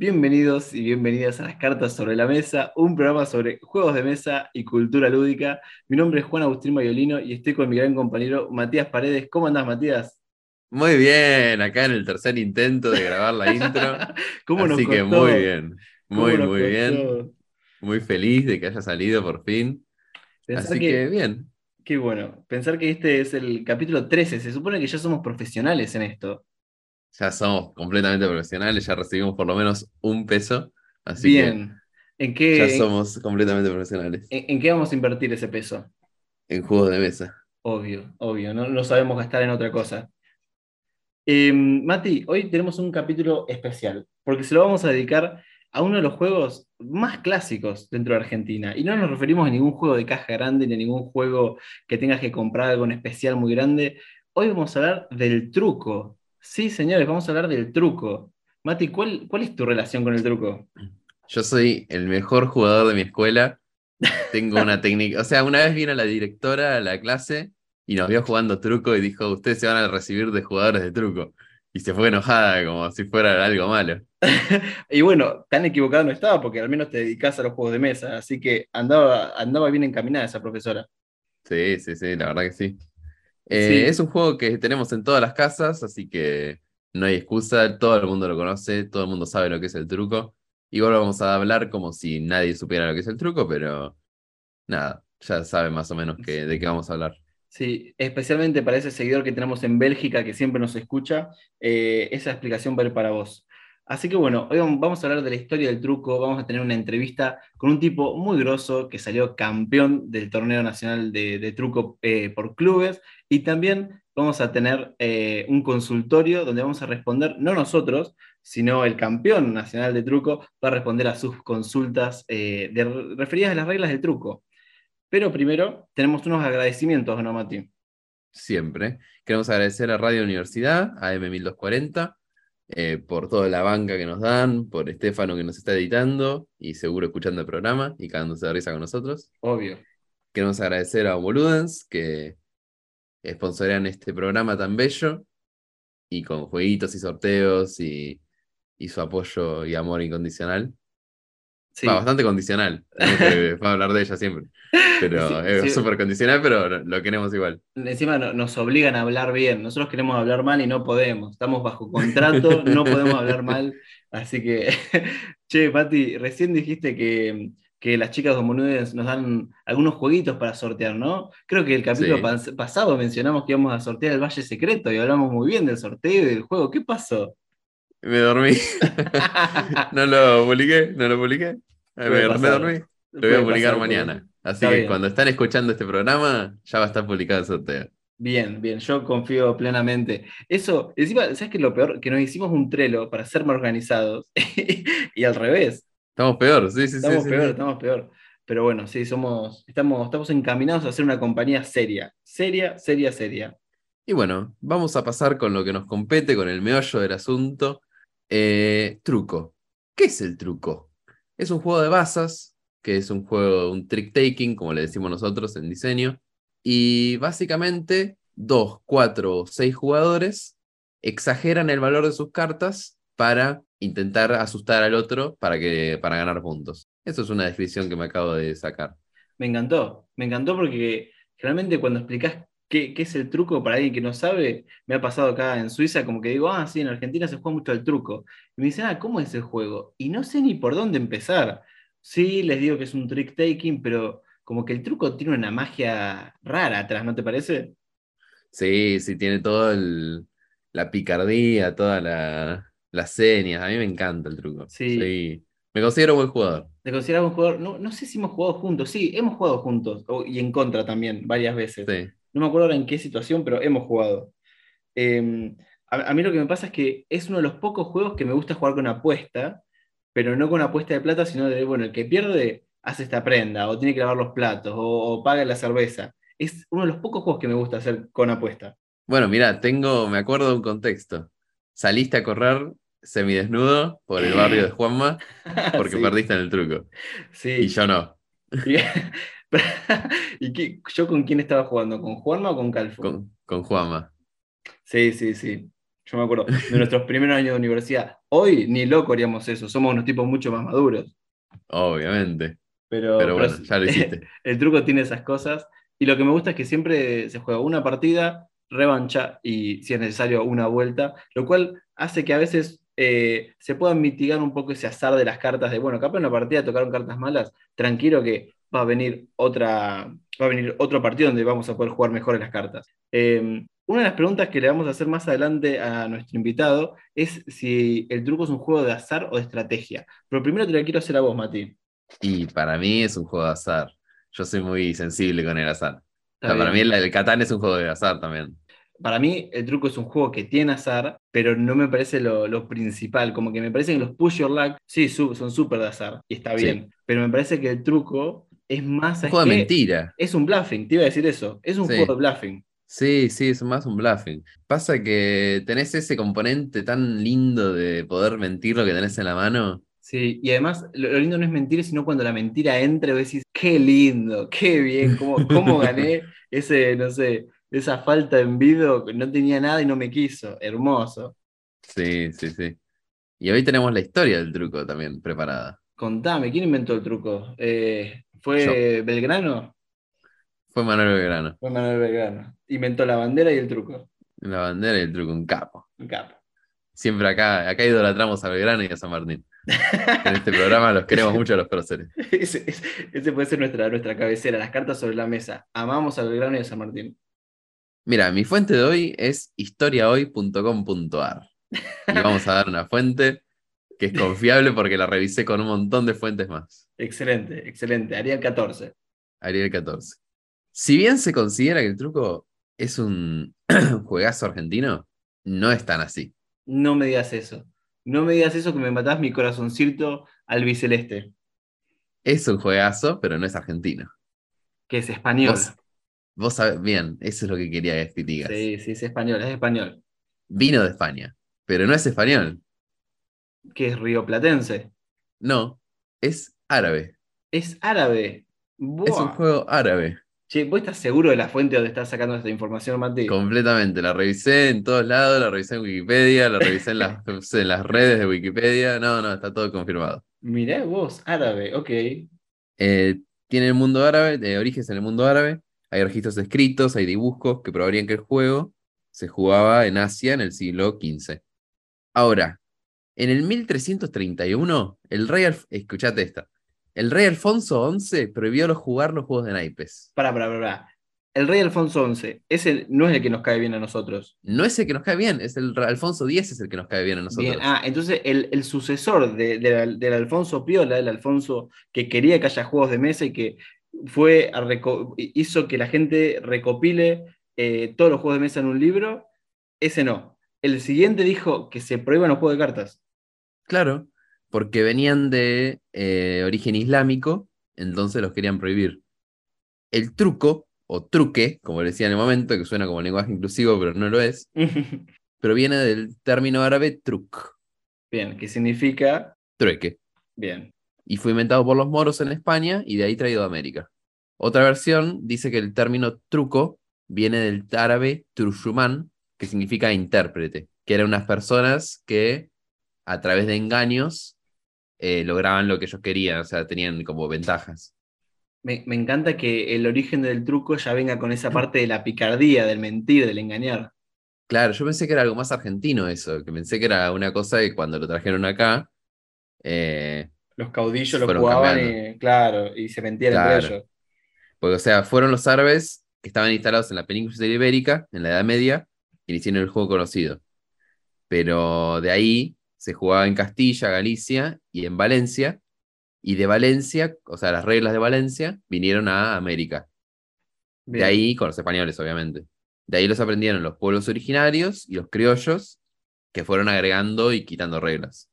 Bienvenidos y bienvenidas a las cartas sobre la mesa, un programa sobre juegos de mesa y cultura lúdica. Mi nombre es Juan Agustín Mayolino y estoy con mi gran compañero Matías Paredes. ¿Cómo andás, Matías? Muy bien, acá en el tercer intento de grabar la intro. ¿Cómo Así nos que costó? muy bien, ¿Cómo muy, muy costó? bien. Muy feliz de que haya salido por fin. Pensar Así que, que bien. qué bueno. Pensar que este es el capítulo 13. Se supone que ya somos profesionales en esto. Ya somos completamente profesionales, ya recibimos por lo menos un peso. Así Bien. ¿En que qué, ya somos completamente profesionales en, en qué vamos a invertir ese peso? en juegos de mesa. Obvio, obvio. No lo sabemos gastar en otra cosa. Eh, Mati, hoy tenemos un capítulo especial, porque se lo vamos a dedicar a uno de los juegos más clásicos dentro de Argentina. Y no nos referimos a ningún juego de caja grande, ni a ningún juego que tengas que comprar algo en especial muy grande. Hoy vamos a hablar del truco. Sí, señores, vamos a hablar del truco. Mati, ¿cuál, cuál es tu relación con el truco? Yo soy el mejor jugador de mi escuela. Tengo una técnica. O sea, una vez vino la directora a la clase y nos vio jugando truco y dijo: Ustedes se van a recibir de jugadores de truco. Y se fue enojada, como si fuera algo malo. Y bueno, tan equivocado no estaba, porque al menos te dedicas a los juegos de mesa, así que andaba, andaba bien encaminada esa profesora. Sí, sí, sí, la verdad que sí. Eh, Sí. Es un juego que tenemos en todas las casas, así que no hay excusa, todo el mundo lo conoce, todo el mundo sabe lo que es el truco. Igual vamos a hablar como si nadie supiera lo que es el truco, pero nada, ya saben más o menos que, de qué vamos a hablar. Sí, especialmente para ese seguidor que tenemos en Bélgica que siempre nos escucha, eh, esa explicación va a ir para vos. Así que bueno, hoy vam- vamos a hablar de la historia del truco, vamos a tener una entrevista con un tipo muy grosso que salió campeón del torneo nacional de, truco eh, por clubes y también vamos a tener eh, un consultorio donde vamos a responder, no nosotros, sino el campeón nacional de truco va a responder a sus consultas eh, referidas a las reglas del truco. Pero primero tenemos unos agradecimientos, ¿no, Mati? Siempre. Queremos agradecer a Radio Universidad, a M1240, eh, por toda la banca que nos dan, por Estefano que nos está editando y seguro escuchando el programa y cagándose de risa con nosotros. Obvio. Queremos agradecer a Boludens que sponsorean este programa tan bello y con jueguitos y sorteos y, y su apoyo y amor incondicional. Sí. Va, bastante condicional, vamos a hablar de ella siempre. Pero Sí, es sí. súper condicional, pero lo- queremos igual. Encima no- nos obligan a hablar bien. Nosotros queremos hablar mal y no podemos. Estamos bajo contrato, no podemos hablar mal. Así que, che, Pati, recién dijiste que, que las chicas Homonudens nos dan algunos jueguitos para sortear, ¿no? Creo que el capítulo pas- pasado mencionamos que íbamos a sortear el Valle Secreto y hablamos muy bien del sorteo y del juego. ¿Qué pasó? Me dormí. no lo publiqué, no lo publiqué. Me, me dormí. Lo voy a publicar pasar, mañana. Así que bien. cuando están escuchando este programa, ya va a estar publicado el sorteo. Bien, bien, yo confío plenamente. Eso, encima, ¿sabes qué es lo peor? Que nos hicimos un trelo para ser más organizados y al revés. Estamos peor, sí, sí, sí, Estamos sí, peor, sí. estamos peor. Pero bueno, sí, somos, estamos, estamos encaminados a ser una compañía seria. Seria, seria, seria. Y bueno, vamos a pasar con lo que nos compete, con el meollo del asunto. Eh, truco. ¿Qué es el truco? Es un juego de bazas, que es un juego, un trick taking, como le decimos nosotros en diseño. Y básicamente, dos, cuatro o seis jugadores exageran el valor de sus cartas para intentar asustar al otro para, que, para ganar puntos. Eso es una descripción que me acabo de sacar. Me encantó, me encantó porque realmente cuando explicás qué, qué es el truco para alguien que no sabe, me ha pasado acá en Suiza, como que digo, ah, sí, en Argentina se juega mucho al truco. Y me dicen, ah, ¿cómo es el juego? Y no sé ni por dónde empezar. Sí, les digo que es un trick taking, pero como que el truco tiene una magia rara atrás, ¿no te parece? Sí, sí, tiene todo el, la picardía, todas la- las señas. A mí me encanta el truco. Sí. Soy- me considero buen jugador. ¿Te consideras un jugador? No, no sé si hemos jugado juntos. Sí, hemos jugado juntos. y en contra también, varias veces. Sí. No me acuerdo ahora en qué situación, pero hemos jugado. Eh, a, a mí lo que me pasa es que es uno de los pocos juegos que me gusta jugar con apuesta, pero no con apuesta de plata, sino de, bueno, el que pierde hace esta prenda, o tiene que lavar los platos, o, o paga la cerveza. Es uno de los pocos juegos que me gusta hacer con apuesta. Bueno, mira, tengo, me acuerdo de un contexto. Saliste a correr semidesnudo por el barrio de Juanma porque Sí, perdiste en el truco. sí. Y yo no, ¿Y qué- yo con quién estaba jugando? ¿Con Juanma o con Calfo? con, con Juanma. Sí, sí, sí. Yo me acuerdo de nuestros primeros años de universidad. Hoy ni loco haríamos eso, somos unos tipos mucho más maduros. Obviamente. Pero, Pero bueno, pero ya lo hiciste. el truco tiene esas cosas. Y lo que me gusta es que siempre se juega una partida, revancha y, si es necesario, una vuelta, lo cual hace que a veces eh, se pueda mitigar un poco ese azar de las cartas de, bueno, capaz en una partida tocaron cartas malas, tranquilo que va a venir otra, va a venir otro partido donde vamos a poder jugar mejor las cartas. Eh, una de las preguntas que le vamos a hacer más adelante a nuestro invitado es si el truco es un juego de azar o de estrategia. Pero primero te la quiero hacer a vos, Mati. Y para mí es un juego de azar. Yo soy muy sensible con el azar. O Está sea, para mí el, el Catán es un juego de azar también. Para mí, el truco es un juego que tiene azar, pero no me parece lo, lo principal. Como que me parece que los push your luck, sí, son súper de azar, y está Sí. bien. Pero me parece que el truco es más. Un ¿sabes juego de mentira. Es un bluffing, te iba a decir eso. Es un Sí. juego de bluffing. Sí, sí, es más un bluffing. Pasa que tenés ese componente tan lindo de poder mentir lo que tenés en la mano. Sí, y además lo, lo lindo no es mentir, sino cuando la mentira entra y decís, qué lindo, qué bien, cómo, cómo gané ese, no sé, esa falta de envido, que no tenía nada y no me quiso. Hermoso. Sí, sí, sí. Y hoy tenemos la historia del truco también preparada. Contame, ¿quién inventó el truco? Eh, ¿Fue Belgrano? Fue Manuel Belgrano. Fue Manuel Belgrano. Inventó la bandera y el truco. La bandera y el truco, un capo. Un capo. Siempre acá, acá idolatramos a Belgrano y a San Martín. En este programa los queremos mucho a los próceres. ese, ese- ese puede ser nuestra, nuestra cabecera, las cartas sobre la mesa. Amamos a Belgrano y a San Martín. Mira, mi fuente de hoy es historiahoy.com.ar. Y vamos a dar una fuente que es confiable porque la revisé con un montón de fuentes más. Excelente, excelente. Ariel 14. Ariel 14. Si bien se considera que el truco es un juegazo argentino, no es tan así. No me digas eso. No me digas eso que me matás mi corazoncito albiceleste, Es un juegazo, pero no es argentino. que es español. Vos, vos sabés bien, eso es lo que quería que digas. Sí, sí, es español, es español. Vino de España, pero no es español. Que es rioplatense. No, es árabe. Es árabe. Es un juego árabe. Che, ¿vos estás seguro de la fuente donde estás sacando esta información, Mati? Completamente. La revisé en todos lados, la revisé en Wikipedia, la revisé en las, en las redes de Wikipedia. No, no, está todo confirmado. Mirá vos, árabe, ok. Eh, tiene el mundo árabe, de orígenes en el mundo árabe. Hay registros escritos, hay dibujos que probarían que el juego se jugaba en Asia en el siglo XV. Ahora, en el 1331, el rey, escuchate esta, el rey Alfonso XI prohibió los jugar los juegos de naipes. Pará, pará, pará. El rey Alfonso XI, ese no es el que nos cae bien a nosotros. No es el que nos cae bien, es el Alfonso X es el que nos cae bien a nosotros. Bien, ah, entonces el, el sucesor de- del Alfonso Piola, el Alfonso que quería que haya juegos de mesa y que fue a hizo que la gente recopile eh, todos los juegos de mesa en un libro, ese no. El siguiente dijo que se prohíban los juegos de cartas. Claro, porque venían de eh, origen islámico, entonces los querían prohibir. El truco, o truque, como decía en el momento, que suena como lenguaje inclusivo, pero no lo es, proviene del término árabe truc, Bien, que significa. trueque, Bien. y fue inventado por los moros en España y de ahí traído a América. Otra versión dice que el término truco viene del árabe trushumán, que significa intérprete, que eran unas personas que a través de engaños eh, lograban lo que ellos querían, o sea, tenían como ventajas. Me, me encanta que el origen del truco ya venga con esa parte de la picardía, del mentir, del engañar. Claro, yo pensé que era algo más argentino eso, que pensé que era una cosa que cuando lo trajeron acá, eh, Los caudillos lo jugaban y, claro, y se mentían Claro. entre ellos. porque o sea, fueron los árabes que estaban instalados en la península ibérica, en la Edad Media, y hicieron el juego conocido. Pero de ahí se jugaba en Castilla, Galicia y en Valencia, y de Valencia, o sea, las reglas de Valencia vinieron a América. De ahí, con los españoles, obviamente. De ahí los aprendieron los pueblos originarios y los criollos, que fueron agregando y quitando reglas.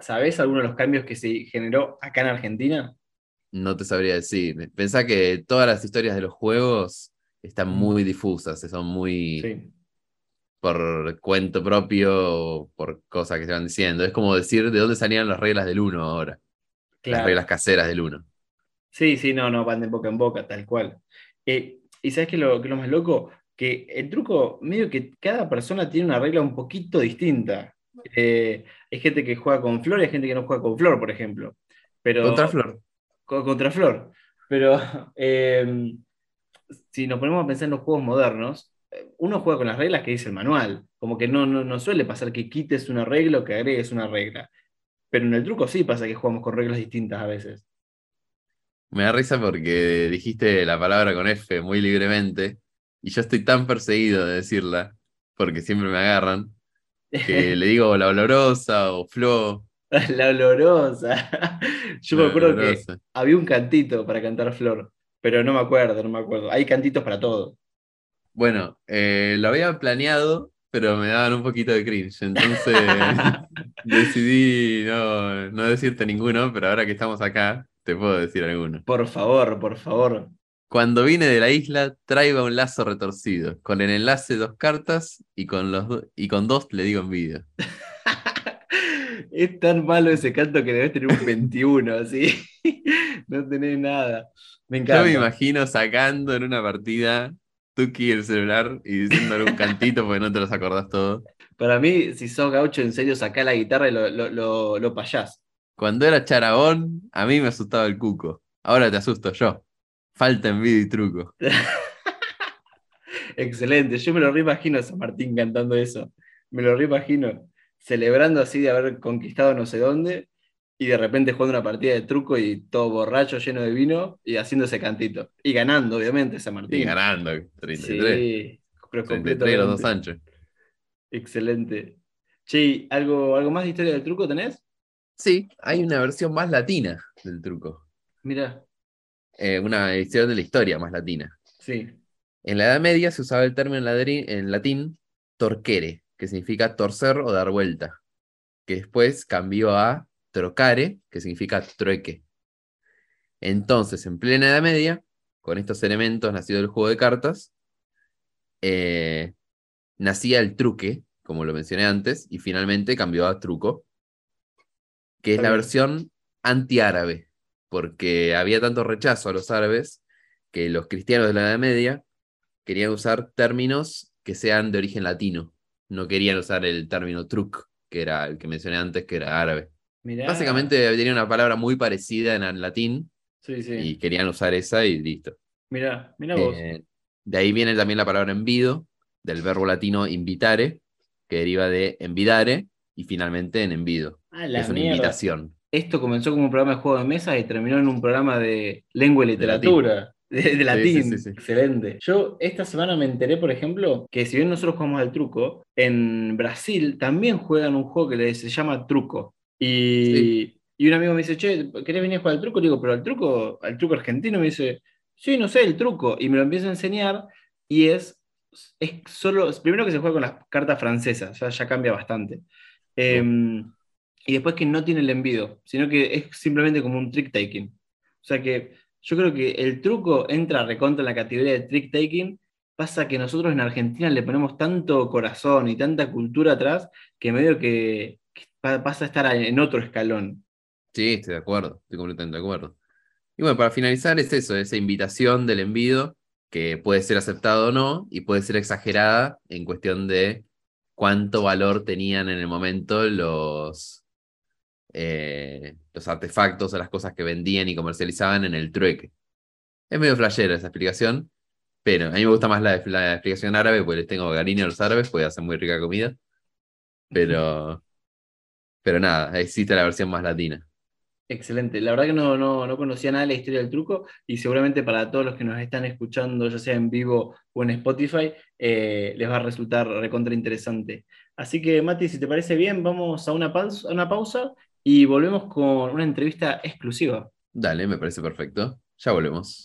¿Sabés alguno de los cambios que se generó acá en Argentina? No te sabría decir. Pensá que todas las historias de los juegos están Mm. muy difusas, son muy Sí. Por cuento propio o por cosas que se van diciendo. Es como decir de dónde salían las reglas del 1 ahora, las reglas caseras del 1. Sí, sí, no, no, van de boca en boca, tal cual. Eh, y sabes que lo, que lo más loco, que el truco, medio que cada persona tiene una regla un poquito distinta. Eh, hay gente que juega con flor y hay gente que no juega con flor, por ejemplo. Pero, Contra Flor. co- contra flor. Pero eh, si nos ponemos a pensar en los juegos modernos, uno juega con las reglas que dice el manual. Como que no, no, no suele pasar que quites una regla o que agregues una regla. Pero en el truco sí pasa que jugamos con reglas distintas a veces. Me da risa porque dijiste la palabra con F muy libremente y yo estoy tan perseguido de decirla porque siempre me agarran que le digo la olorosa o Flo. La olorosa. Yo me acuerdo que había un cantito para cantar Flor, pero no me acuerdo, no me acuerdo. Hay cantitos para todo. Bueno, eh, lo había planeado, pero me daban un poquito de cringe, entonces decidí no, no decirte ninguno, pero ahora que estamos acá, te puedo decir alguno. Por favor, por favor. Cuando vine de la isla, traiga un lazo retorcido, con el enlace dos cartas y con, los do- y con dos le digo envidia. Es tan malo ese canto que debes tener un 21, así. No tenés nada. Me Yo encanta. me imagino sacando en una partida Tuki el celular y diciendo algún cantito porque no te los acordás todos. Para mí, si sos gaucho, en serio, sacá la guitarra y lo, lo, lo, lo payás. Cuando era charabón, a mí me asustaba el cuco. Ahora te asusto yo. Falta envidia y truco. Excelente. Yo me lo reimagino a San Martín cantando eso. Me lo reimagino. Celebrando así de haber conquistado no sé dónde. Y de repente jugando una partida de truco y todo borracho, lleno de vino, y haciendo ese cantito. Y ganando, obviamente, San Martín. Y ganando, 33. Sí, pero 33 los dos. Sánchez. Excelente. Che, ¿algo, ¿algo más de historia del truco tenés? Sí, hay una versión más latina del truco. Mira, Eh, una edición de la historia más latina. sí. En la Edad Media se usaba el término en latín torquere, que significa torcer o dar vuelta, que después cambió a trocare, que significa trueque. Entonces, en plena Edad Media, con estos elementos nacido el juego de cartas, eh, nacía el truque, como lo mencioné antes, y finalmente cambió a truco, que es la versión antiárabe, porque había tanto rechazo a los árabes que los cristianos de la Edad Media querían usar términos que sean de origen latino. No querían usar el término truc, que era el que mencioné antes, que era árabe. Mirá. Básicamente tenía una palabra muy parecida en el latín Sí, sí. y querían usar esa y listo. Mirá, mirá vos. Eh, de ahí viene también la palabra envido, del verbo latino invitare, que deriva de envidare y finalmente en envido. Ah, la es una mierda. invitación. Esto comenzó como un programa de juego de mesa y terminó en un programa de lengua y De literatura. De, de latín. sí, sí. Excelente. Yo esta semana me enteré, por ejemplo, que si bien nosotros jugamos al truco, en Brasil también juegan un juego que se llama truco. Y, y un amigo me dice, che, ¿querés venir a jugar al truco? Le digo, pero al truco, al truco argentino me dice, sí, no sé, el truco. Y me lo empieza a enseñar y es, es solo, primero que se juega con las cartas francesas, ya, ya cambia bastante. Em, y después que no tiene el envido, sino que es simplemente como un trick taking. O sea que yo creo que el truco entra recontra en la categoría de trick taking. Pasa que nosotros en Argentina le ponemos tanto corazón y tanta cultura atrás que medio que, pasa a estar en otro escalón. Sí, estoy de acuerdo, estoy completamente de acuerdo. Y bueno, para finalizar es eso, esa invitación del envido, que puede ser aceptada o no, y puede ser exagerada en cuestión de cuánto valor tenían en el momento los, eh, los artefactos o las cosas que vendían y comercializaban en el trueque. Es medio flashera esa explicación, pero a mí me gusta más la, la explicación árabe, porque les tengo cariño a los árabes, porque hacen muy rica comida. Pero, pero nada, existe la versión más latina. Excelente. La verdad que no, no, no conocía nada de la historia del truco y seguramente para todos los que nos están escuchando, ya sea en vivo o en Spotify, eh, les va a resultar recontra interesante. Así que, Mati, si te parece bien, vamos a una pausa, a una pausa y volvemos con una entrevista exclusiva. Dale, me parece perfecto. Ya volvemos.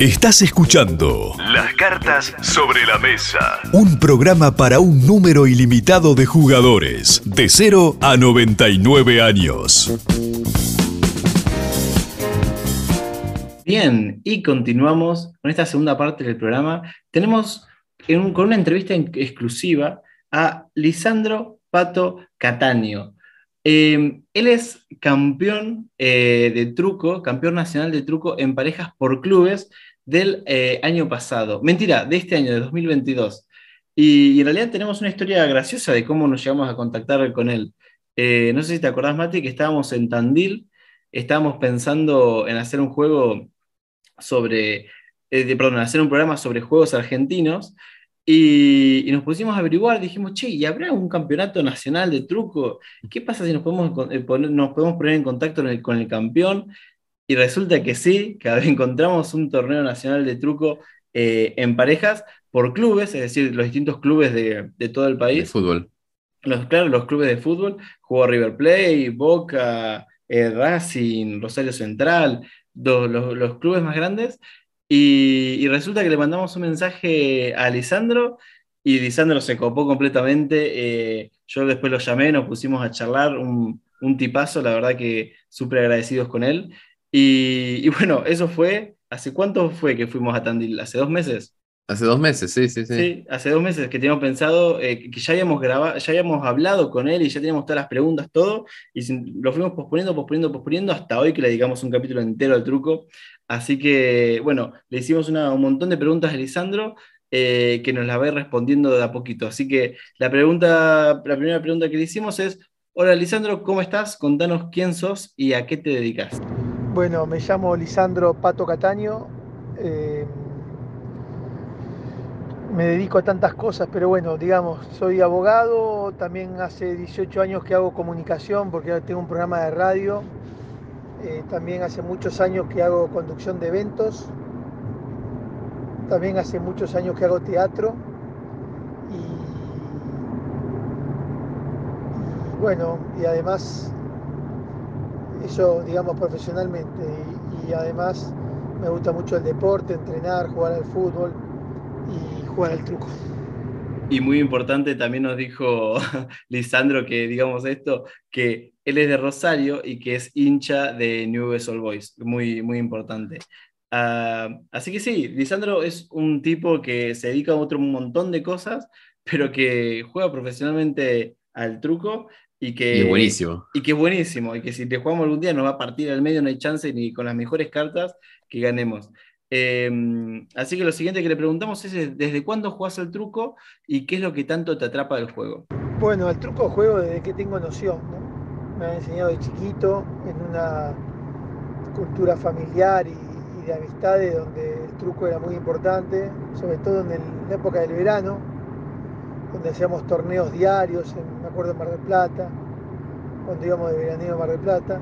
Estás escuchando Las cartas sobre la mesa. Un programa para un número ilimitado de jugadores, de 0 a 99 años. Bien, y continuamos con esta segunda parte del programa. Tenemos con una entrevista exclusiva a Lisandro Pato Cataño. Em, él es campeón eh, de truco, campeón nacional de truco en parejas por clubes del eh, año pasado. Mentira, de este año, de 2022. Y, en realidad tenemos una historia graciosa de cómo nos llegamos a contactar con él. Eh, no sé si te acordás, Mati, que estábamos en Tandil, estábamos pensando en hacer un juego sobre, eh, perdón, hacer un programa sobre juegos argentinos y, nos pusimos a averiguar, dijimos, che, ¿y habrá un campeonato nacional de truco? ¿Qué pasa si nos podemos, poner, nos podemos poner en contacto con el campeón? Y resulta que sí, que encontramos un torneo nacional de truco eh, en parejas por clubes, es decir, los distintos clubes de, todo el país. De fútbol. Los, claro, los clubes de fútbol. Jugó River Plate, Boca, eh, Racing, Rosario Central, los, clubes más grandes. Y, resulta que le mandamos un mensaje a Lisandro y Lisandro se copó completamente. Eh, yo después lo llamé, nos pusimos a charlar, un, un tipazo, la verdad que súper agradecidos con él. Y, bueno, eso fue, ¿hace cuánto fue que fuimos a Tandil? ¿Hace dos meses? Hace dos meses, sí, sí, sí. Sí, hace dos meses que teníamos pensado, eh, que ya habíamos grabado, ya habíamos hablado con él y ya teníamos todas las preguntas, todo, y lo fuimos posponiendo, posponiendo, posponiendo hasta hoy que le dedicamos un capítulo entero al truco. Así que, bueno, le hicimos un montón de preguntas a Lisandro, eh, que nos la va respondiendo de a poquito. Así que la pregunta, la primera pregunta que le hicimos es, hola Lisandro, ¿cómo estás? Contanos quién sos y a qué te dedicas. Bueno, me llamo Lisandro Pato Cataño. Eh, me dedico a tantas cosas, pero bueno, digamos, soy abogado, también hace 18 años que hago comunicación porque tengo un programa de radio, eh, también hace muchos años que hago conducción de eventos, también hace muchos años que hago teatro y bueno, y además eso, digamos, profesionalmente. Y, además me gusta mucho el deporte, entrenar, jugar al fútbol y jugar al truco. Y muy importante, también nos dijo Lisandro que, digamos esto, que él es de Rosario y que es hincha de New All Boys. Muy, muy importante. Ah, así que sí, Lisandro es un tipo que se dedica a otro montón de cosas, pero que juega profesionalmente al truco y que, es buenísimo. Y que buenísimo. Y que si te jugamos algún día nos va a partir al medio, no hay chance ni con las mejores cartas que ganemos. Em, así que lo siguiente que le preguntamos es desde cuándo jugás el truco y qué es lo que tanto te atrapa del juego. Bueno, el truco juego desde que tengo noción. Me han enseñado de chiquito en una cultura familiar y, de amistades donde el truco era muy importante, sobre todo en, la época del verano, donde hacíamos torneos diarios, me acuerdo en Mar del Plata, cuando íbamos de veraneo a Mar del Plata,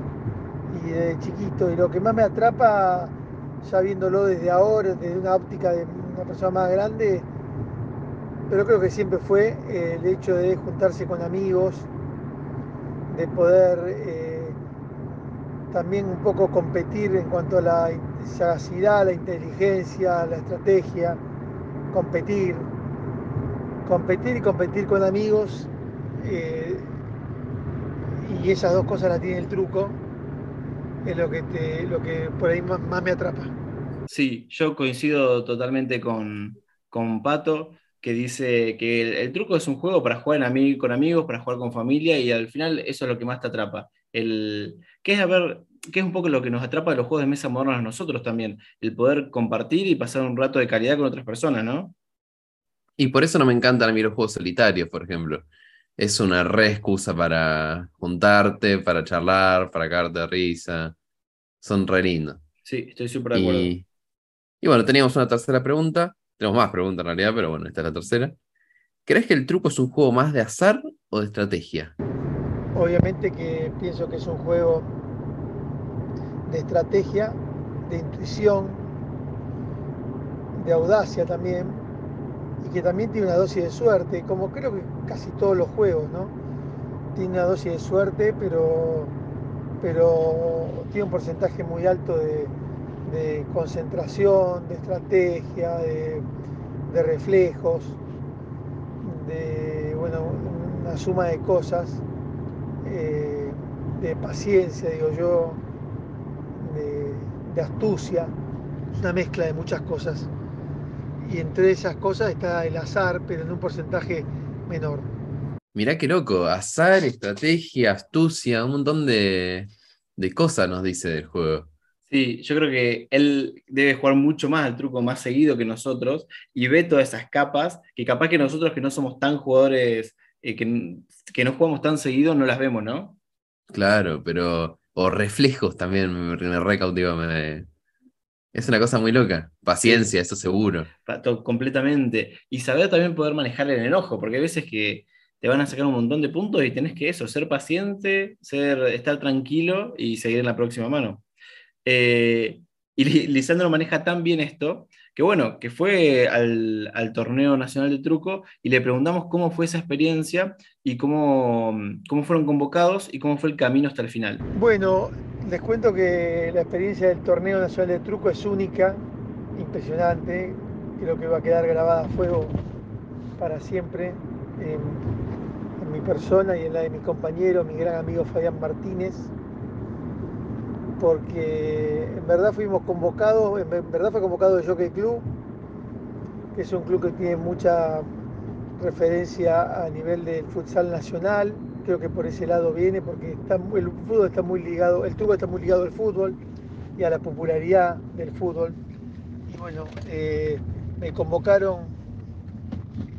y de chiquito. Y lo que más me atrapa, ya viéndolo desde ahora, desde una óptica de una persona más grande, pero creo que siempre fue eh, el hecho de juntarse con amigos, de poder eh, también un poco competir en cuanto a la sagacidad, la inteligencia, la estrategia, competir, competir y competir con amigos. Eh, y esas dos cosas las tiene el truco, es lo que, te, lo que por ahí más, me atrapa. Sí, yo coincido totalmente con, con Pato, que dice que el, truco es un juego para jugar en con amigos, para jugar con familia, y al final eso es lo que más te atrapa. El, que es a ver, que es un poco lo que nos atrapa de los juegos de mesa modernos a nosotros también, el poder compartir y pasar un rato de calidad con otras personas, ¿no? Y por eso no me encantan a mí los juegos solitarios, por ejemplo. Es una re excusa para juntarte, para charlar, para cagarte de risa. Son re lindos. Sí, estoy súper de acuerdo. Y, y bueno, teníamos una tercera pregunta. Tenemos más preguntas en realidad, pero bueno, esta es la tercera. ¿Crees que el truco es un juego más de azar o de estrategia? Obviamente que pienso que es un juego de estrategia, de intuición, de audacia también, y que también tiene una dosis de suerte, como creo que casi todos los juegos, ¿no? Tiene una dosis de suerte, pero, pero tiene un porcentaje muy alto de, concentración, de estrategia, de, reflejos, de bueno, una suma de cosas, eh, de paciencia, digo yo, de astucia, una mezcla de muchas cosas. Y entre esas cosas está el azar, pero en un porcentaje menor. Mirá qué loco, azar, estrategia, astucia, un montón de, de cosas nos dice del juego. Sí, yo creo que él debe jugar mucho más al truco más seguido que nosotros y ve todas esas capas que capaz que nosotros que no somos tan jugadores, eh, que, que no jugamos tan seguido, no las vemos, ¿no? Claro, pero. O reflejos también me, me recautiva. me- Es una cosa muy loca. Paciencia, eso seguro. Pa- to- completamente. Y saber también poder manejar el enojo, porque hay veces que te van a sacar un montón de puntos y tenés que eso, ser paciente, ser, estar tranquilo y seguir en la próxima mano. Eh, y Li- Lisandro maneja tan bien esto que bueno, que fue al, al torneo nacional de truco y le preguntamos cómo fue esa experiencia y cómo, cómo fueron convocados y cómo fue el camino hasta el final. Bueno, les cuento que la experiencia del torneo nacional de truco es única, impresionante, creo que va a quedar grabada a fuego para siempre en, en mi persona y en la de mi compañero, mi gran amigo Fabián Martínez, porque en verdad fuimos convocados, en verdad fue convocado el Jockey Club, que es un club que tiene mucha referencia a nivel del futsal nacional, creo que por ese lado viene, porque el fútbol está muy ligado, el truco está muy ligado al fútbol y a la popularidad del fútbol. Y bueno, eh, me convocaron,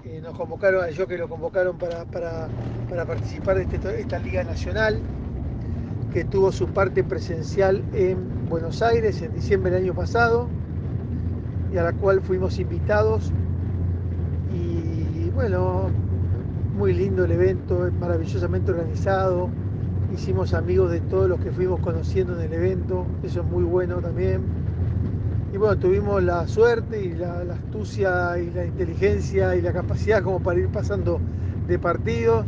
eh, nos convocaron, yo que lo convocaron para participar de este- esta liga nacional, que tuvo su parte presencial en Buenos Aires en diciembre del año pasado, y a la cual fuimos invitados. Y bueno, muy lindo el evento, maravillosamente organizado. Hicimos amigos de todos los que fuimos conociendo en el evento, eso es muy bueno también. Y bueno, tuvimos la suerte y la, astucia y la inteligencia y la capacidad como para ir pasando de partidos.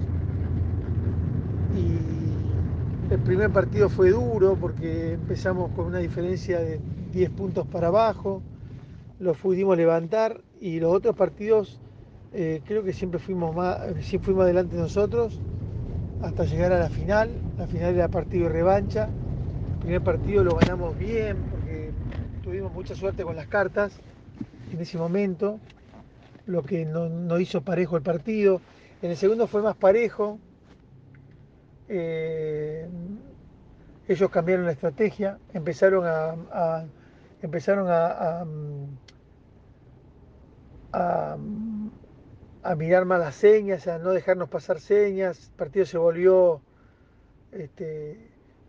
Y el primer partido fue duro porque empezamos con una diferencia de 10 puntos para abajo, lo pudimos levantar y los otros partidos eh, creo que siempre fuimos más, sí fuimos adelante nosotros hasta llegar a la final. La final era partido de revancha. El primer partido lo ganamos bien porque tuvimos mucha suerte con las cartas en ese momento, lo que no, no hizo parejo el partido. En el segundo fue más parejo. Eh, ellos cambiaron la estrategia, empezaron a, empezaron a- a mirar más las señas, a no dejarnos pasar señas. El partido se volvió este,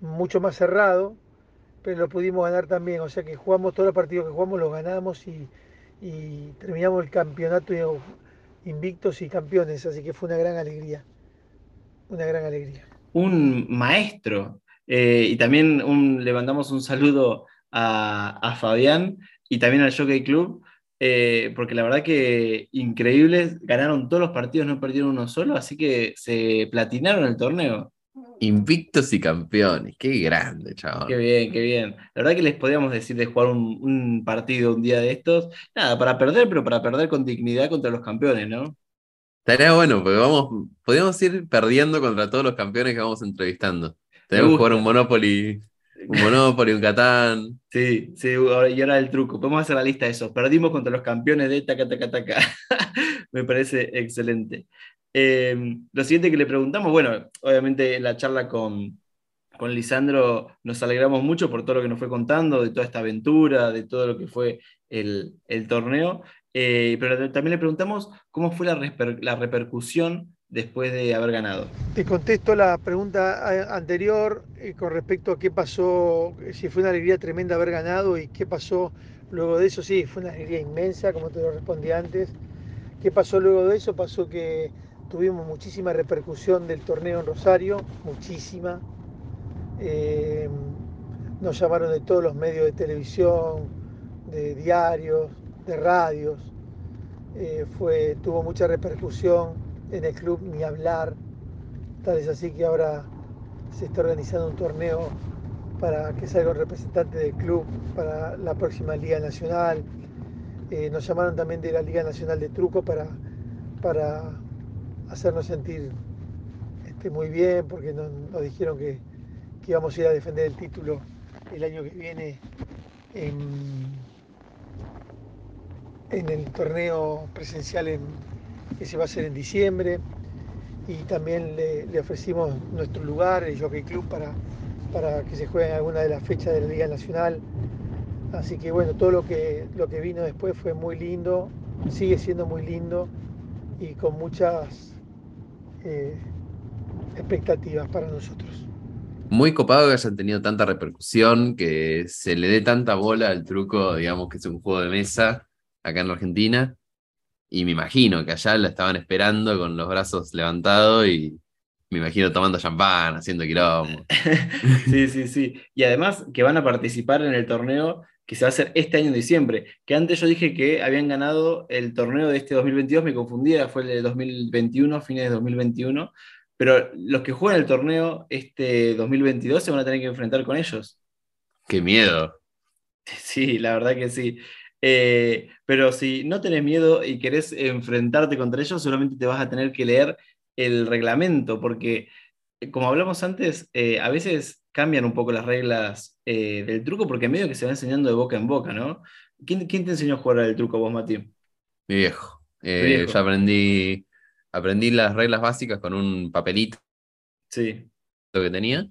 mucho más cerrado, pero lo pudimos ganar también. O sea que jugamos todos los partidos que jugamos, los ganamos y, y terminamos el campeonato invictos y campeones. Así que fue una gran alegría. Una gran alegría. Un maestro. eh, y también un- le mandamos un saludo a, a Fabián y también al Jockey Club, eh, porque la verdad que increíbles, ganaron todos los partidos, no perdieron uno solo, así que se platinaron el torneo. Invictos y campeones. Qué grande, chabón. Qué bien, qué bien. La verdad que les podíamos decir de jugar un, un partido un día de estos, nada, para perder, pero para perder con dignidad contra los campeones, ¿no? Estaría bueno, porque vamos, podríamos ir perdiendo contra todos los campeones que vamos entrevistando. Tenemos que jugar un Monopoly, un Monopoly, un Catán. Sí, sí, y ahora el truco. Podemos hacer la lista de esos. Perdimos contra los campeones de taca, taca, taca. Me parece excelente. Eh, lo siguiente que le preguntamos, bueno, obviamente la charla con, con Lisandro nos alegramos mucho por todo lo que nos fue contando, de toda esta aventura, de todo lo que fue el, el torneo. Eh, pero también le preguntamos cómo fue la, la repercusión después de haber ganado. Te contesto la pregunta a- anterior eh, con respecto a qué pasó, eh, si fue una alegría tremenda haber ganado y qué pasó luego de eso. Sí, fue una alegría inmensa, como te lo respondí antes. ¿Qué pasó luego de eso? Pasó que tuvimos muchísima repercusión del torneo en Rosario, muchísima. Eh, nos llamaron de todos los medios de televisión, de diarios, de radios. Eh, fue, tuvo mucha repercusión en el club, ni hablar. Tal es así que ahora se está organizando un torneo para que salga un representante del club para la próxima Liga Nacional. Eh, nos llamaron también de la Liga Nacional de Truco para, para hacernos sentir este, muy bien, porque nos, dijeron que, íbamos a ir a defender el título el año que viene en, el torneo presencial que se va a hacer en diciembre. Y también le, ofrecimos nuestro lugar, el Jockey Club, para, para que se juegue alguna de las fechas de la Liga Nacional. Así que bueno, todo lo que, lo que vino después fue muy lindo, sigue siendo muy lindo y con muchas eh, expectativas para nosotros. Muy copado que hayan tenido tanta repercusión, que se le dé tanta bola al truco, digamos que es un juego de mesa acá en la Argentina. Y me imagino que allá la estaban esperando con los brazos levantados y me imagino tomando champán, haciendo quilombo. sí, sí, sí. Y además que van a participar en el torneo que se va a hacer este año en diciembre. Que antes yo dije que habían ganado el torneo de este 2022, me confundía, fue el de 2021, fines de 2021. Pero los que juegan el torneo este 2022 se van a tener que enfrentar con ellos. ¡Qué miedo! Sí, la verdad que sí. Eh, pero si no tenés miedo y querés enfrentarte contra ellos, solamente te vas a tener que leer el reglamento, porque como hablamos antes, eh, a veces cambian un poco las reglas eh, del truco porque medio que se va enseñando de boca en boca, ¿no? ¿Quién, quién te enseñó a jugar al truco vos, Mati? Mi viejo. Eh, ya aprendí, aprendí las reglas básicas con un papelito sí. que tenía.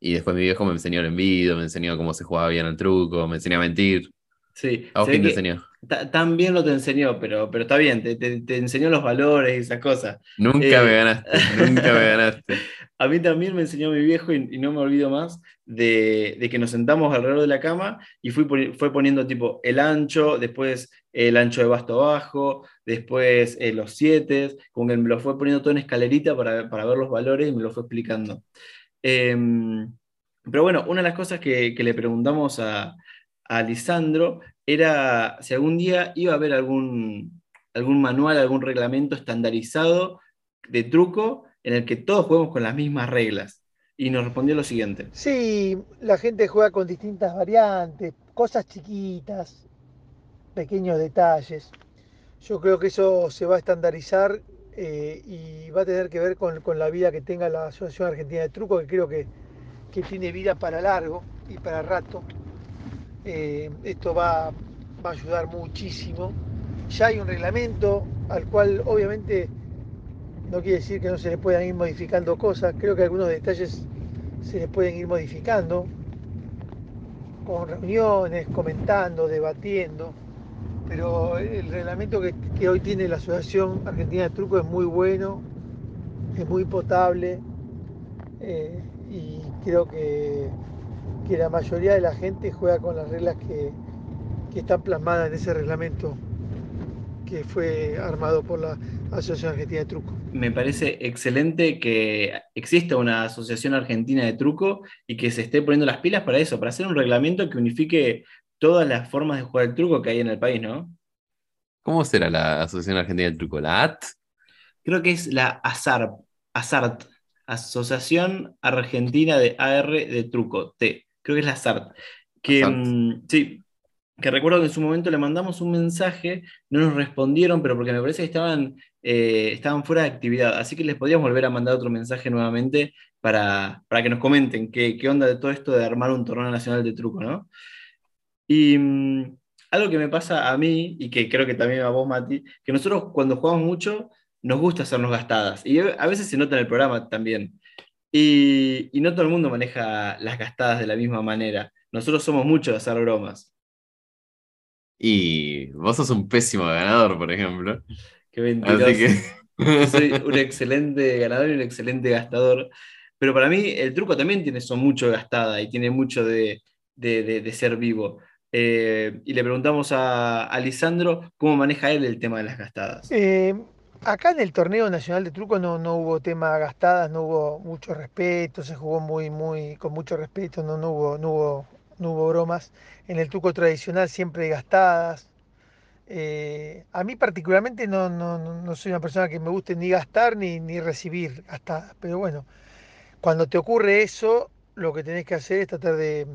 Y después mi viejo me enseñó el envido, me enseñó cómo se jugaba bien el truco, me enseñó a mentir. Sí. ¿A vos quién te enseñó? También lo te enseñó, pero, pero está bien, te, enseñó los valores y esas cosas. Nunca me ganaste, nunca me ganaste. a mí también me enseñó mi viejo y, no me olvido más de, que nos sentamos alrededor de la cama y fui, fue poniendo tipo el ancho, después el ancho de basto bajo, después eh, los siete, como que me lo fue poniendo todo en escalerita para, ver los valores y me lo fue explicando. Em, pero bueno, una de las cosas que, le preguntamos a, a Lisandro era si algún día iba a haber algún, algún manual, algún reglamento estandarizado de truco en el que todos juguemos con las mismas reglas. Y nos respondió lo siguiente. Sí, la gente juega con distintas variantes, cosas chiquitas, pequeños detalles. Yo creo que eso se va a estandarizar eh, y va a tener que ver con, la vida que tenga la Asociación Argentina de Truco, que creo que, tiene vida para largo y para rato. Eh, esto va, a ayudar muchísimo. Ya hay un reglamento al cual obviamente no quiere decir que no se le puedan ir modificando cosas, creo que algunos detalles se les pueden ir modificando con reuniones, comentando, debatiendo, pero el reglamento que, hoy tiene la Asociación Argentina de Truco es muy bueno, es muy potable eh, y creo que, que, la mayoría de la gente juega con las reglas que, que están plasmadas en ese reglamento que fue armado por la Asociación Argentina de Truco me parece excelente que exista una asociación argentina de truco y que se esté poniendo las pilas para eso, para hacer un reglamento que unifique todas las formas de jugar el truco que hay en el país, ¿no? ¿Cómo será la Asociación Argentina de Truco? ¿La AT? Creo que es la ASART, ASART Asociación Argentina de AR de Truco, T. Creo que es la ASART. Que, mm, sí, que recuerdo que en su momento le mandamos un mensaje, no nos respondieron, pero porque me parece que estaban, eh, estaban fuera de actividad, así que les podíamos volver a mandar otro mensaje nuevamente para, que nos comenten qué, onda de todo esto de armar un torneo nacional de truco, ¿no? Y mm, algo que me pasa a mí, y que creo que también a vos, Mati, que nosotros cuando jugamos mucho nos gusta hacernos gastadas, y a veces se nota en el programa también. Y, y no todo el mundo maneja las gastadas de la misma manera. Nosotros somos muchos de hacer bromas. Y vos sos un pésimo ganador, por ejemplo. Qué mentiroso. Que... soy un excelente ganador y un excelente gastador. Pero para mí el truco también tiene eso mucho de gastada y tiene mucho de, ser vivo. Eh, y le preguntamos a, a, Lisandro cómo maneja él el tema de las gastadas. Eh, acá en el torneo nacional de truco no, no hubo tema gastadas, no hubo mucho respeto, se jugó muy, muy, con mucho respeto, no, no, hubo, no hubo no hubo bromas. En el truco tradicional siempre gastadas. Eh, a mí particularmente no, no, soy una persona que me guste ni gastar ni, ni recibir gastadas, pero bueno, cuando te ocurre eso, lo que tenés que hacer es tratar de,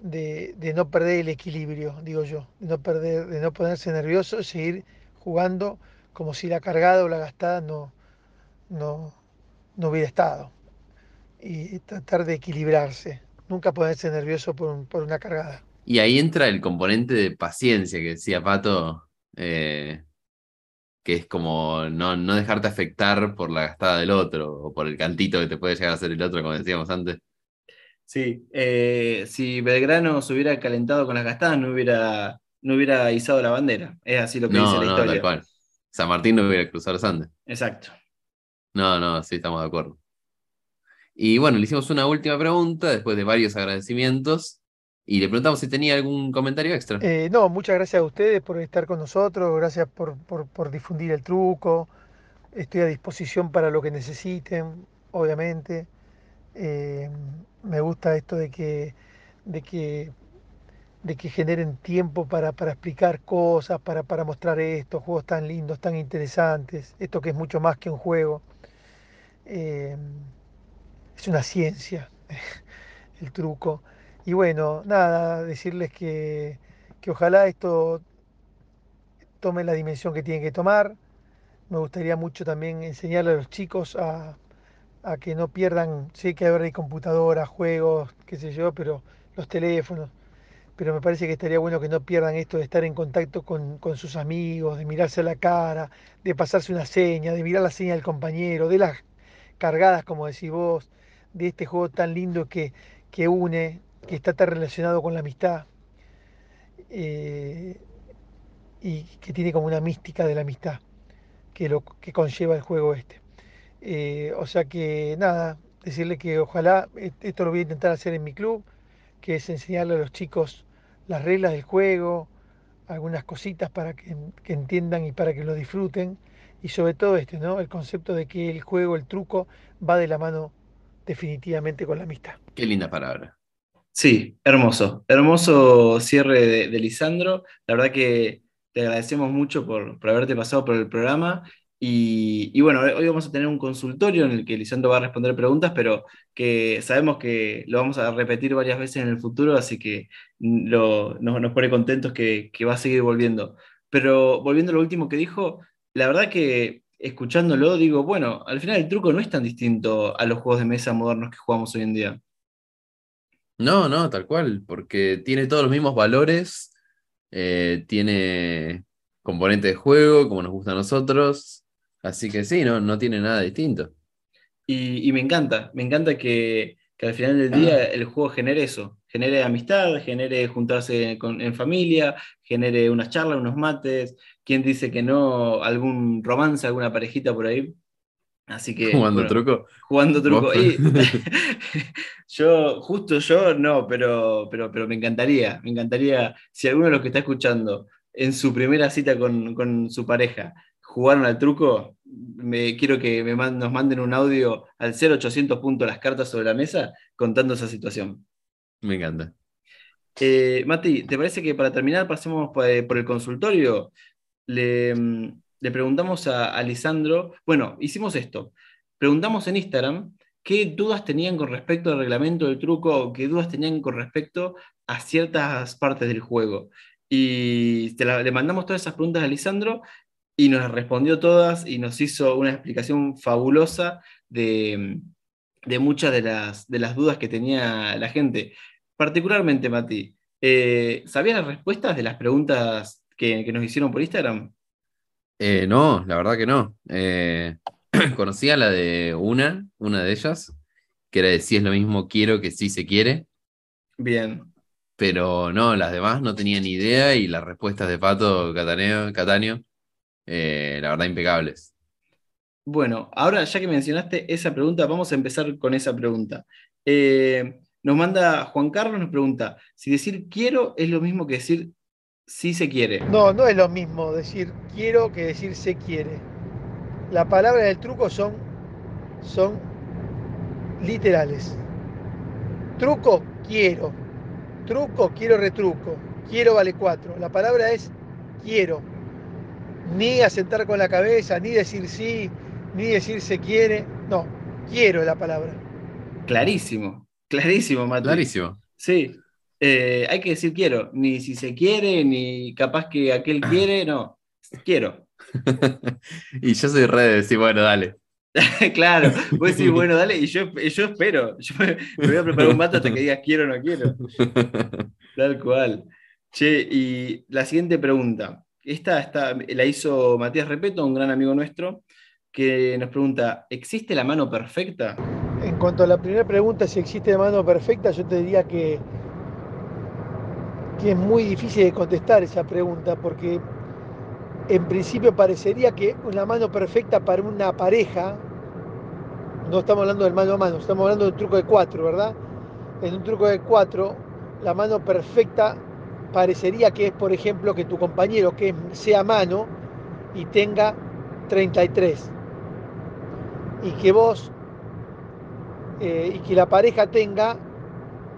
de- de no perder el equilibrio, digo yo, de no perder, de no ponerse nervioso, seguir jugando como si la cargada o la gastada no, no, no hubiera estado. Y tratar de equilibrarse, nunca ponerse nervioso por, un- por una cargada. Y ahí entra el componente de paciencia que decía Pato, eh, que es como no, no dejarte afectar por la gastada del otro o por el cantito que te puede llegar a hacer el otro, como decíamos antes. Sí, eh, si Belgrano se hubiera calentado con las gastadas, no hubiera, no hubiera izado la bandera. Es así lo que dice la no, historia. tal cual. San Martín no hubiera cruzado los Andes. Exacto. No, no, sí, estamos de acuerdo. Y bueno, le hicimos una última pregunta después de varios agradecimientos y le preguntamos si tenía algún comentario extra. Eh, no, muchas gracias a ustedes por estar con nosotros, gracias por, por- por difundir el truco. Estoy a disposición para lo que necesiten, obviamente. Eh, me gusta esto de que, de que, de que generen tiempo para, para explicar cosas, para, para mostrar estos juegos tan lindos, tan interesantes, esto que es mucho más que un juego. Eh, es una ciencia el truco. Y bueno, nada, decirles que, que ojalá esto tome la dimensión que tiene que tomar. Me gustaría mucho también enseñarle a los chicos a, a que no pierdan, sé que ahora hay computadoras, juegos, qué sé yo, pero los teléfonos, pero me parece que estaría bueno que no pierdan esto de estar en contacto con, con sus amigos, de mirarse a la cara, de pasarse una seña, de mirar la seña del compañero, de las cargadas, como decís vos, de este juego tan lindo que, que une, que está tan relacionado con la amistad eh, y que tiene como una mística de la amistad que, lo, que conlleva el juego este. Eh, o sea que nada, decirle que ojalá, e- esto lo voy a intentar hacer en mi club, que es enseñarle a los chicos las reglas del juego, algunas cositas para que, entiendan y para que lo disfruten. Y sobre todo este, ¿no? El concepto de que el juego, el truco, va de la mano definitivamente con la amistad. Qué linda palabra. Sí, hermoso. Hermoso cierre de, de Lisandro. La verdad que te agradecemos mucho por, por haberte pasado por el programa. Y, bueno, hoy vamos a tener un consultorio en el que Lisandro va a responder preguntas, pero que sabemos que lo vamos a repetir varias veces en el futuro, así que nos, pone contentos que, va a seguir volviendo. Pero volviendo a lo último que dijo, la verdad que escuchándolo digo, bueno, al final el truco no es tan distinto a los juegos de mesa modernos que jugamos hoy en día. No, no, tal cual, porque tiene todos los mismos valores, eh, tiene componentes de juego, como nos gusta a nosotros, así que sí, no, no tiene nada distinto. Y, y me encanta, me encanta que, que al final del día el juego genere eso, genere amistad, genere juntarse con- en familia, genere unas charlas, unos mates, quién dice que no, algún romance, alguna parejita por ahí. Así que, Jugando bueno, truco. jugando truco. Y- yo, justo yo, no, pero, pero, pero me encantaría, me encantaría, si alguno de los que está escuchando en su primera cita con, con su pareja jugaron al truco, me, quiero que me man- nos manden un audio al 0800 punto las cartas sobre la mesa contando esa situación. Me encanta. Eh, Mati, ¿te parece que para terminar pasemos por, eh, por el consultorio? Le, mm, le preguntamos a, a Lisandro, bueno, hicimos esto, preguntamos en Instagram qué dudas tenían con respecto al reglamento del truco o qué dudas tenían con respecto a ciertas partes del juego. Y te la- le mandamos todas esas preguntas a Lisandro y nos las respondió todas y nos hizo una explicación fabulosa de, de muchas de las, de las dudas que tenía la gente. Particularmente, Mati, eh, ¿sabías las respuestas de las preguntas que, que nos hicieron por Instagram? Eh, no, la verdad que no. Eh, conocía la de una, una de ellas, que era de si es lo mismo quiero que si se quiere, Bien. pero no, las demás no tenía ni idea y las respuestas de Pato Cataneo, Cataño, eh, la verdad impecables. Bueno, ahora ya que mencionaste esa pregunta, vamos a empezar con esa pregunta. Eh, nos manda Juan Carlos, nos pregunta, si decir quiero es lo mismo que decir si se quiere. No, no es lo mismo decir quiero que decir se quiere. La palabra del truco son, son literales. Truco, quiero. Truco, quiero retruco. Quiero vale cuatro. La palabra es quiero. Ni asentar con la cabeza, ni decir sí, ni decir se quiere. No, quiero es la palabra. Clarísimo, Clarísimo, Mati. Clarísimo. Sí. Eh, hay que decir quiero. Ni si se quiere, ni capaz que aquel quiere, no. Quiero. y yo soy re de decir, bueno, dale. claro, vos decís, bueno, dale, y yo, yo espero. Yo me, voy a preparar un mato hasta que digas quiero o no quiero. Tal cual. Che, y la siguiente pregunta. Esta, la hizo Matías Repeto, un gran amigo nuestro, que nos pregunta: ¿existe la mano perfecta? En cuanto a la primera pregunta, si existe la mano perfecta, yo te diría que, que es muy difícil de contestar esa pregunta, porque en principio parecería que una mano perfecta para una pareja, no estamos hablando del mano a mano, estamos hablando de un truco de cuatro, ¿verdad? En un truco de cuatro, la mano perfecta parecería que es, por ejemplo, que tu compañero que sea mano y tenga 33. Y que vos, eh, y que la pareja tenga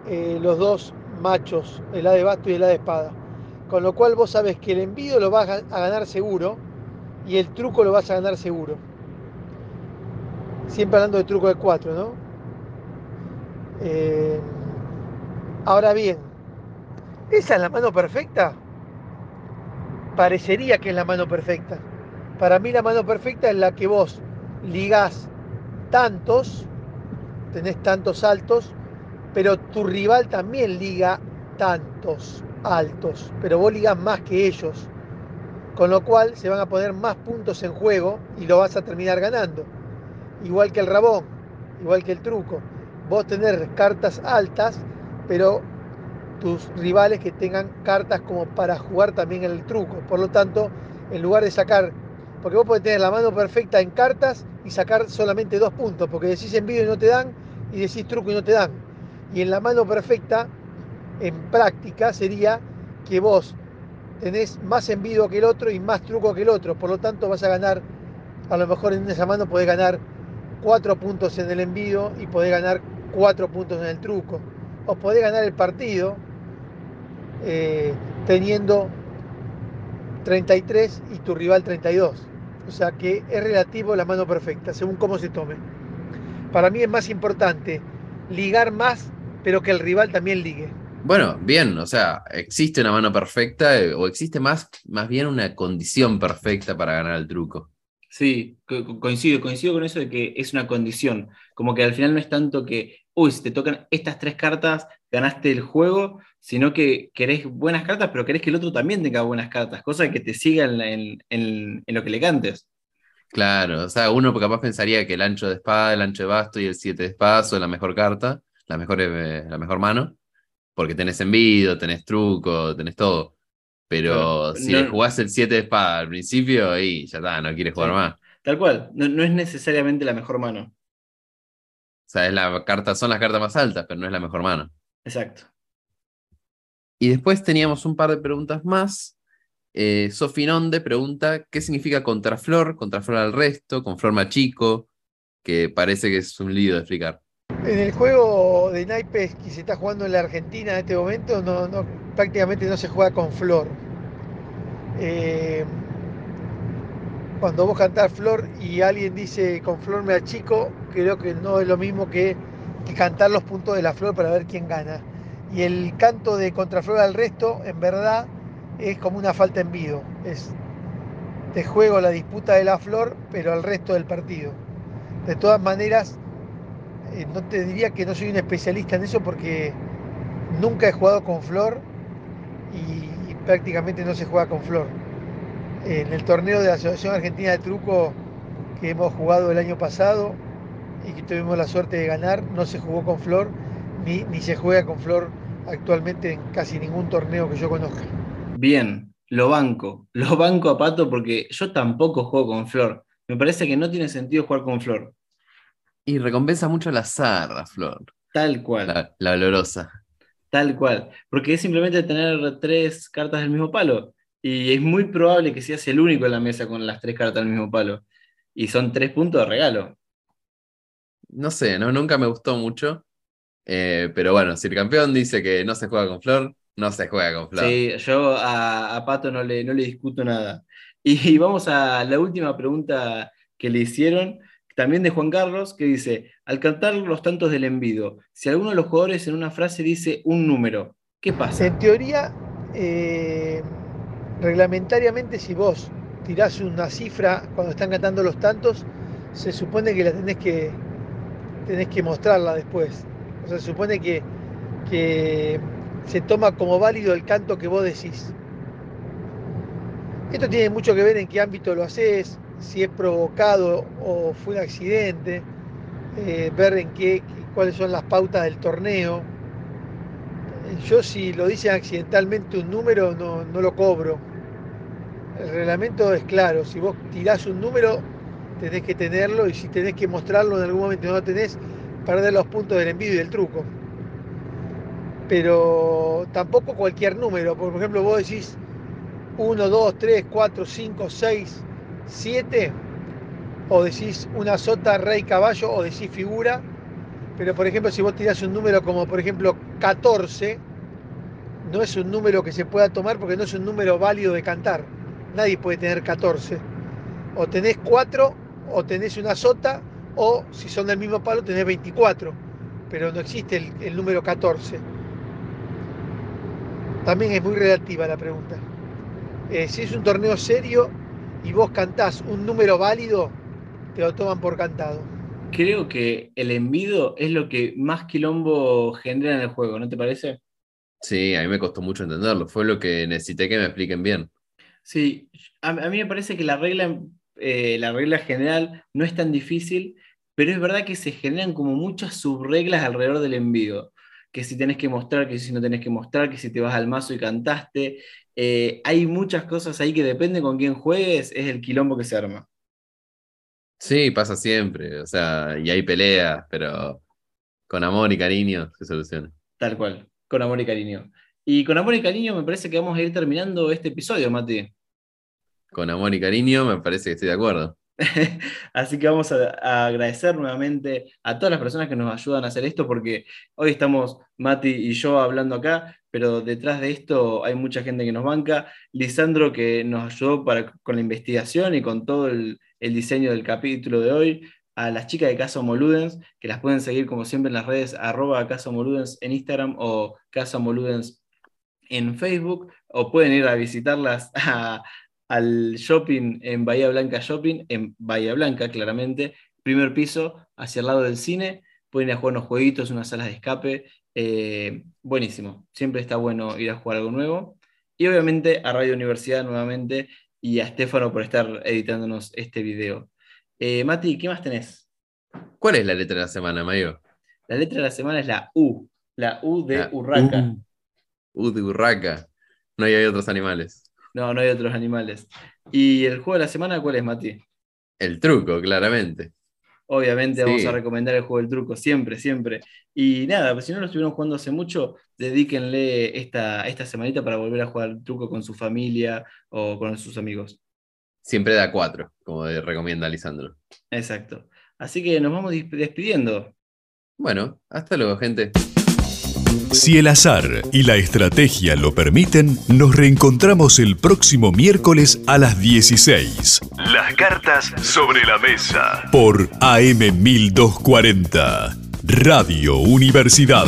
eh, los dos machos, el A de basto y el A de espada. Con lo cual vos sabes que el envío lo vas a ganar seguro y el truco lo vas a ganar seguro. Siempre hablando de truco de cuatro, ¿no? Eh, ahora bien, ¿esa es la mano perfecta? Parecería que es la mano perfecta. Para mí la mano perfecta es la que vos ligás tantos, tenés tantos altos, pero tu rival también liga tantos altos, pero vos ligas más que ellos. Con lo cual se van a poner más puntos en juego y lo vas a terminar ganando. Igual que el rabón, igual que el truco. Vos tenés cartas altas, pero tus rivales que tengan cartas como para jugar también el truco. Por lo tanto, en lugar de sacar, porque vos podés tener la mano perfecta en cartas y sacar solamente dos puntos, porque decís envío y no te dan, y decís truco y no te dan. Y en la mano perfecta en práctica sería que vos tenés más envido que el otro y más truco que el otro. Por lo tanto, vas a ganar, a lo mejor en esa mano podés ganar cuatro puntos en el envío y podés ganar cuatro puntos en el truco. O podés ganar el partido eh, teniendo 33 y tu rival 32. O sea que es relativo la mano perfecta, según cómo se tome. Para mí es más importante ligar más, pero que el rival también ligue. Bueno, bien, o sea, existe una mano perfecta eh, o existe más, más bien una condición perfecta para ganar el truco. Sí, coincido, coincido con eso de que es una condición. Como que al final no es tanto que, uy, si te tocan estas tres cartas, ganaste el juego, sino que querés buenas cartas, pero querés que el otro también tenga buenas cartas, cosa que te siga en, en lo que le cantes. Claro, o sea, uno capaz pensaría que el ancho de espada, el ancho de basto y el siete de espada son la mejor carta, la mejor, eh, la mejor mano porque tenés envido, tenés truco, tenés todo. Pero si le jugás el 7 de espada al principio, ahí ya está, no quieres jugar más. Tal cual, no, es necesariamente la mejor mano. O sea, es la carta, son las cartas más altas, pero no es la mejor mano. Exacto. Y después teníamos un par de preguntas más. Eh, Sofinonde pregunta: ¿qué significa contraflor? Contraflor al resto, con flor machico, que parece que es un lío de explicar. En el juego de naipes que se está jugando en la Argentina en este momento, no, prácticamente no se juega con flor. Eh, cuando vos cantás flor y alguien dice con flor me achico, creo que no es lo mismo que, cantar los puntos de la flor para ver quién gana. Y el canto de contraflor al resto, en verdad, es como una falta en vivo. Es te juego la disputa de la flor, pero al resto del partido. De todas maneras, eh, no te diría que no soy un especialista en eso porque nunca he jugado con flor y, prácticamente no se juega con flor. En el torneo de la Asociación Argentina de Truco que hemos jugado el año pasado y que tuvimos la suerte de ganar, no se jugó con flor ni, ni se juega con flor actualmente en casi ningún torneo que yo conozca. Bien, lo banco, lo banco a Pato porque yo tampoco juego con flor. Me parece que no tiene sentido jugar con flor. Y recompensa mucho la zarra, Flor. Tal cual. La, la olorosa. Tal cual. Porque es simplemente tener tres cartas del mismo palo. Y es muy probable que seas el único en la mesa con las tres cartas del mismo palo. Y son tres puntos de regalo. No sé, no, nunca me gustó mucho. Eh, pero bueno, si el campeón dice que no se juega con Flor, no se juega con Flor. Sí, yo a, Pato no le, no le discuto nada. Y, y vamos a la última pregunta que le hicieron, también de Juan Carlos, que dice, al cantar los tantos del envido, si alguno de los jugadores en una frase dice un número, ¿qué pasa? En teoría, eh, reglamentariamente, si vos tirás una cifra cuando están cantando los tantos, se supone que la tenés que, tenés que mostrarla después. O sea, se supone que, que se toma como válido el canto que vos decís. Esto tiene mucho que ver en qué ámbito lo haces, si es provocado o fue un accidente, eh, ver en qué, cuáles son las pautas del torneo. Yo si lo dicen accidentalmente un número no, no lo cobro. El reglamento es claro, si vos tirás un número tenés que tenerlo y si tenés que mostrarlo en algún momento no lo tenés, perder los puntos del envío y del truco. Pero tampoco cualquier número, por ejemplo vos decís 1, 2, 3, 4, 5, 6, 7, o decís una sota, rey, caballo, o decís figura, pero por ejemplo si vos tirás un número como por ejemplo 14, no es un número que se pueda tomar porque no es un número válido de cantar. Nadie puede tener 14. O tenés 4, o tenés una sota, o si son del mismo palo tenés 24, pero no existe el, el número 14. También es muy relativa la pregunta. Eh, si es un torneo serio y vos cantás un número válido, te lo toman por cantado. Creo que el envido es lo que más quilombo genera en el juego, ¿no te parece? Sí, a mí me costó mucho entenderlo. Fue lo que necesité que me expliquen bien. Sí, a, a mí me parece que la regla, eh, la regla general no es tan difícil, pero es verdad que se generan como muchas subreglas alrededor del envío. Que si tenés que mostrar, que si no tenés que mostrar, que si te vas al mazo y cantaste. Eh, hay muchas cosas ahí que depende con quién juegues, es el quilombo que se arma. Sí, pasa siempre. O sea, y hay peleas, pero con amor y cariño se soluciona. Tal cual, con amor y cariño. Y con amor y cariño me parece que vamos a ir terminando este episodio, Mati. Con amor y cariño me parece que estoy de acuerdo. Así que vamos a, agradecer nuevamente a todas las personas que nos ayudan a hacer esto, porque hoy estamos Mati y yo hablando acá, pero detrás de esto hay mucha gente que nos banca. Lisandro que nos ayudó para, con la investigación y con todo el, el diseño del capítulo de hoy. A las chicas de Casa Moludens, que las pueden seguir como siempre en las redes arroba Casa Moludens en Instagram o Casa Moludens en Facebook, o pueden ir a visitarlas a, al shopping en Bahía Blanca Shopping, en Bahía Blanca, claramente, primer piso, hacia el lado del cine, pueden ir a jugar unos jueguitos, unas salas de escape, eh, buenísimo, siempre está bueno ir a jugar algo nuevo. Y obviamente a Radio Universidad nuevamente y a Estefano por estar editándonos este video. Eh, Mati, ¿qué más tenés? ¿Cuál es la letra de la semana, Mayo? La letra de la semana es la U, la U de la Urraca. U, U de Urraca. No hay otros animales. No, no hay otros animales. ¿Y el juego de la semana cuál es, Mati? El truco, claramente. Obviamente sí. vamos a recomendar el juego del truco, siempre, siempre. Y nada, pues si no lo estuvieron jugando hace mucho, dedíquenle esta, esta semanita para volver a jugar el truco con su familia o con sus amigos. Siempre da cuatro, como recomienda Lisandro. Exacto. Así que nos vamos despidiendo. Bueno, hasta luego, gente. Si el azar y la estrategia lo permiten, nos reencontramos el próximo miércoles a las 16. Las cartas sobre la mesa. Por AM 1240, Radio Universidad.